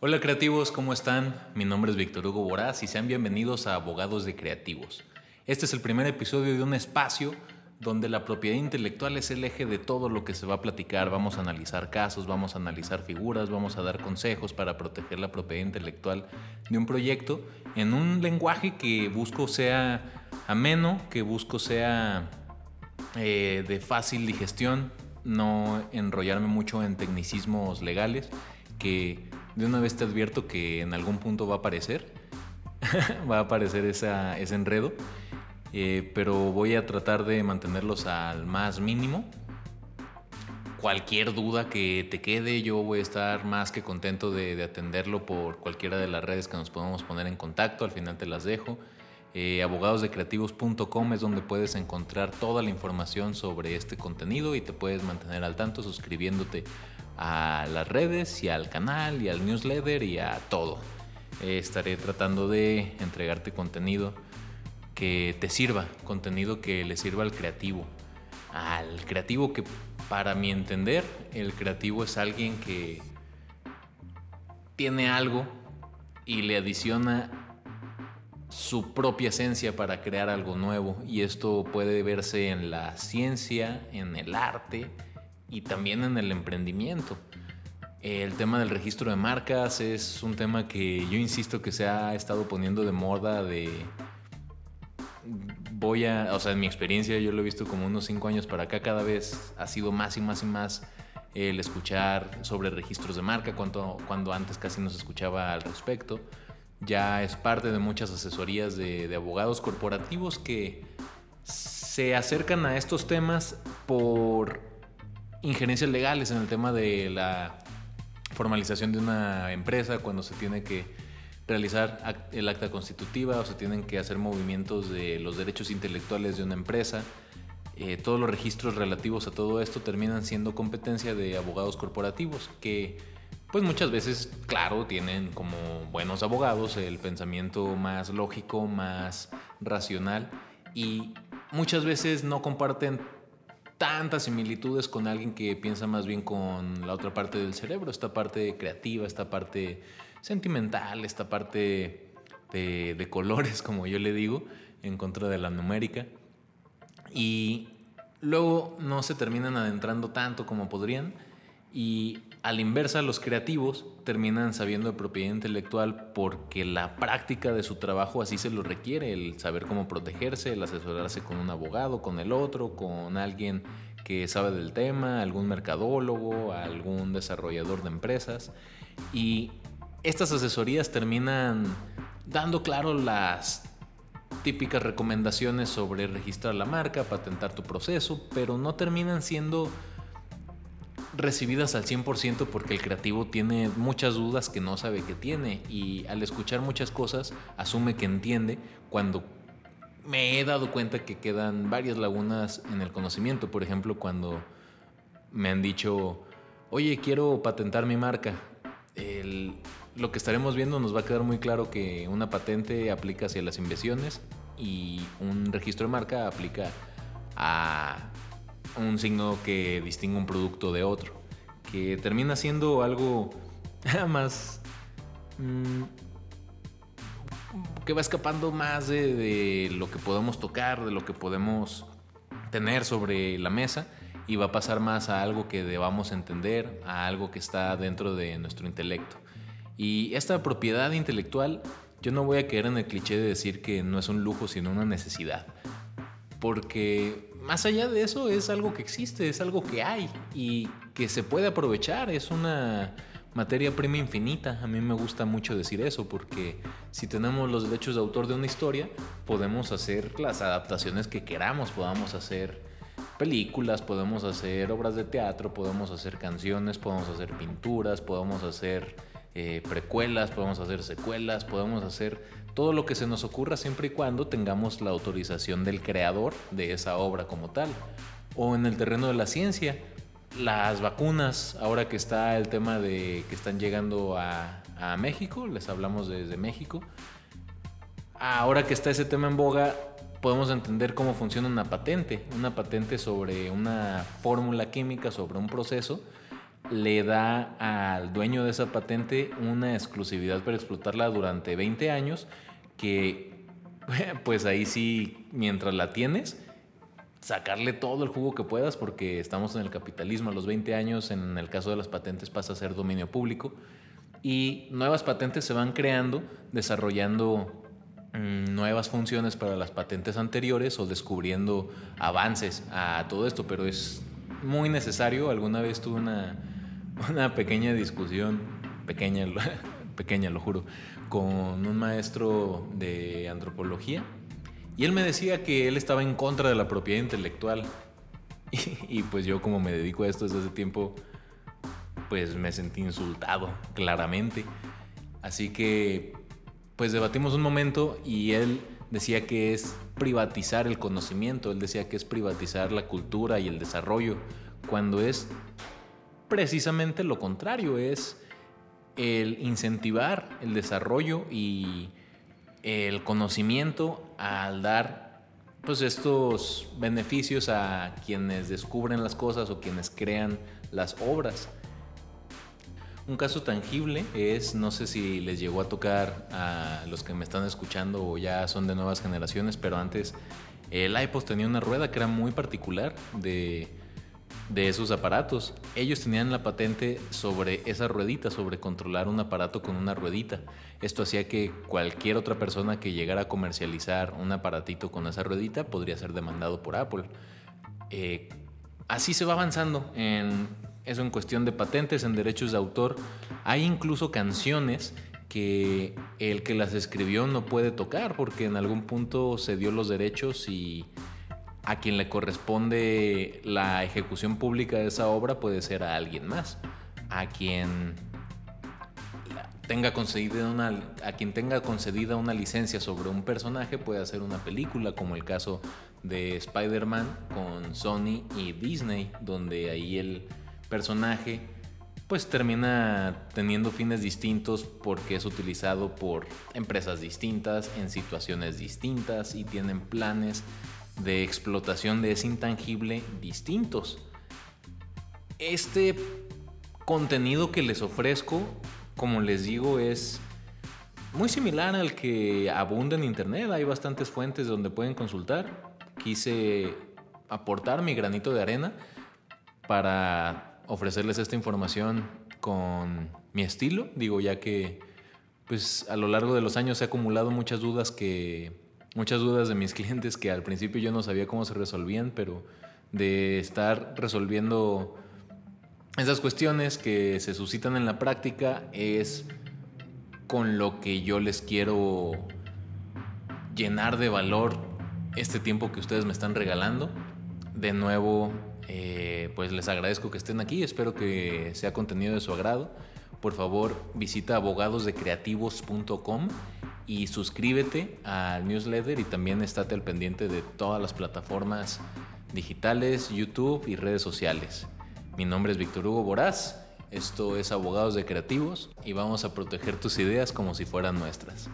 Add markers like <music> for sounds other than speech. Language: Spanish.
Hola creativos, ¿cómo están? Mi nombre es Víctor Hugo Boraz y sean bienvenidos a Abogados de Creativos. Este es el primer episodio de un espacio donde la propiedad intelectual es el eje de todo lo que se va a platicar. Vamos a analizar casos, vamos a analizar figuras, vamos a dar consejos para proteger la propiedad intelectual de un proyecto en un lenguaje que busco sea ameno, que busco sea eh, de fácil digestión, no enrollarme mucho en tecnicismos legales, que de una vez te advierto que en algún punto va a aparecer, <laughs> va a aparecer ese enredo, eh, pero voy a tratar de mantenerlos al más mínimo. Cualquier duda que te quede, yo voy a estar más que contento de, atenderlo por cualquiera de las redes que nos podamos poner en contacto, al final te las dejo. Eh, abogadosdecreativos.com es donde puedes encontrar toda la información sobre este contenido y te puedes mantener al tanto suscribiéndote a las redes y al canal y al newsletter y a todo. Estaré tratando de entregarte contenido que te sirva, contenido que le sirva al creativo. Al creativo que para mi entender, el creativo es alguien que tiene algo y le adiciona su propia esencia para crear algo nuevo. Y esto puede verse en la ciencia, en el arte, y también en el emprendimiento. El tema del registro de marcas es un tema que yo insisto que se ha estado poniendo de moda de... Voy a, o sea, en mi experiencia yo lo he visto como unos cinco años para acá, cada vez ha sido más y más y más el escuchar sobre registros de marca, cuando, cuando antes casi no se escuchaba al respecto. Ya es parte de muchas asesorías de, de abogados corporativos que se acercan a estos temas por injerencias legales en el tema de la formalización de una empresa, cuando se tiene que realizar el acta constitutiva o se tienen que hacer movimientos de los derechos intelectuales de una empresa. Eh, todos los registros relativos a todo esto terminan siendo competencia de abogados corporativos que pues muchas veces, claro, tienen como buenos abogados el pensamiento más lógico, más racional y muchas veces no comparten tantas similitudes con alguien que piensa más bien con la otra parte del cerebro, esta parte creativa, esta parte sentimental, esta parte de, colores, como yo le digo, en contra de la numérica. Y luego no se terminan adentrando tanto como podrían. Y a la inversa, los creativos terminan sabiendo de propiedad intelectual porque la práctica de su trabajo así se lo requiere, el saber cómo protegerse, el asesorarse con un abogado, con el otro, con alguien que sabe del tema, algún mercadólogo, algún desarrollador de empresas. Y estas asesorías terminan dando claro las típicas recomendaciones sobre registrar la marca, patentar tu proceso, pero no terminan siendo recibidas al 100% porque el creativo tiene muchas dudas que no sabe que tiene y al escuchar muchas cosas asume que entiende cuando me he dado cuenta que quedan varias lagunas en el conocimiento. Por ejemplo, cuando me han dicho, oye, quiero patentar mi marca. lo que estaremos viendo nos va a quedar muy claro que una patente aplica hacia las inversiones y un registro de marca aplica a un signo que distingue un producto de otro, que termina siendo algo <laughs> más... Mm, que va escapando más de, lo que podemos tocar, de lo que podemos tener sobre la mesa y va a pasar más a algo que debamos entender, a algo que está dentro de nuestro intelecto. Y esta propiedad intelectual, yo no voy a caer en el cliché de decir que no es un lujo, sino una necesidad. Porque más allá de eso es algo que existe, es algo que hay y que se puede aprovechar, es una materia prima infinita. A mí me gusta mucho decir eso porque si tenemos los derechos de autor de una historia, podemos hacer las adaptaciones que queramos, podamos hacer películas, podemos hacer obras de teatro, podemos hacer canciones, podemos hacer pinturas, podemos hacer eh, precuelas, podemos hacer secuelas, podemos hacer todo lo que se nos ocurra siempre y cuando tengamos la autorización del creador de esa obra como tal. O en el terreno de la ciencia, las vacunas, ahora que está el tema de que están llegando a, a México, les hablamos desde México, ahora que está ese tema en boga, podemos entender cómo funciona una patente, una patente sobre una fórmula química, sobre un proceso le da al dueño de esa patente una exclusividad para explotarla durante 20 años que <laughs> pues ahí sí, mientras la tienes, sacarle todo el jugo que puedas porque estamos en el capitalismo. A los 20 años, en el caso de las patentes, pasa a ser dominio público y nuevas patentes se van creando, desarrollando mm, nuevas funciones para las patentes anteriores o descubriendo avances a todo esto, pero es muy necesario. Alguna vez tuve una, una pequeña discusión, pequeña, <laughs> pequeña, lo juro, con un maestro de antropología y él me decía que él estaba en contra de la propiedad intelectual. <laughs> Y, pues yo como me dedico a esto desde hace tiempo, pues me sentí insultado, claramente. Así que pues debatimos un momento y él decía que es privatizar el conocimiento, él decía que es privatizar la cultura y el desarrollo, cuando es precisamente lo contrario, es el incentivar el desarrollo y el conocimiento al dar pues estos beneficios a quienes descubren las cosas o quienes crean las obras. Un caso tangible es, no sé si les llegó a tocar a los que me están escuchando o ya son de nuevas generaciones, pero antes el iPod tenía una rueda que era muy particular de de esos aparatos. Ellos tenían la patente sobre esa ruedita, sobre controlar un aparato con una ruedita. Esto hacía que cualquier otra persona que llegara a comercializar un aparatito con esa ruedita podría ser demandado por Apple. Eh, así se va avanzando en eso en cuestión de patentes, en derechos de autor. Hay incluso canciones que el que las escribió no puede tocar porque en algún punto se dio los derechos y a quien le corresponde la ejecución pública de esa obra puede ser a alguien más, a quien tenga concedida una, a quien tenga concedida una licencia sobre un personaje puede hacer una película, como el caso de Spider-Man con Sony y Disney, donde ahí el personaje pues termina teniendo fines distintos porque es utilizado por empresas distintas, en situaciones distintas y tienen planes de explotación de ese intangible distintos. Este contenido que les ofrezco, como les digo, es muy similar al que abunda en Internet. Hay bastantes fuentes donde pueden consultar. Quise aportar mi granito de arena para ofrecerles esta información con mi estilo. Digo, ya que pues a lo largo de los años he acumulado muchas dudas que muchas dudas de mis clientes que al principio yo no sabía cómo se resolvían, pero de estar resolviendo esas cuestiones que se suscitan en la práctica es con lo que yo les quiero llenar de valor este tiempo que ustedes me están regalando. De nuevo, eh, pues les agradezco que estén aquí, espero que sea contenido de su agrado. Por favor, visita abogadosdecreativos.com y suscríbete al newsletter y también estate al pendiente de todas las plataformas digitales, YouTube y redes sociales. Mi nombre es Víctor Hugo Boraz, esto es Abogados de Creativos y vamos a proteger tus ideas como si fueran nuestras.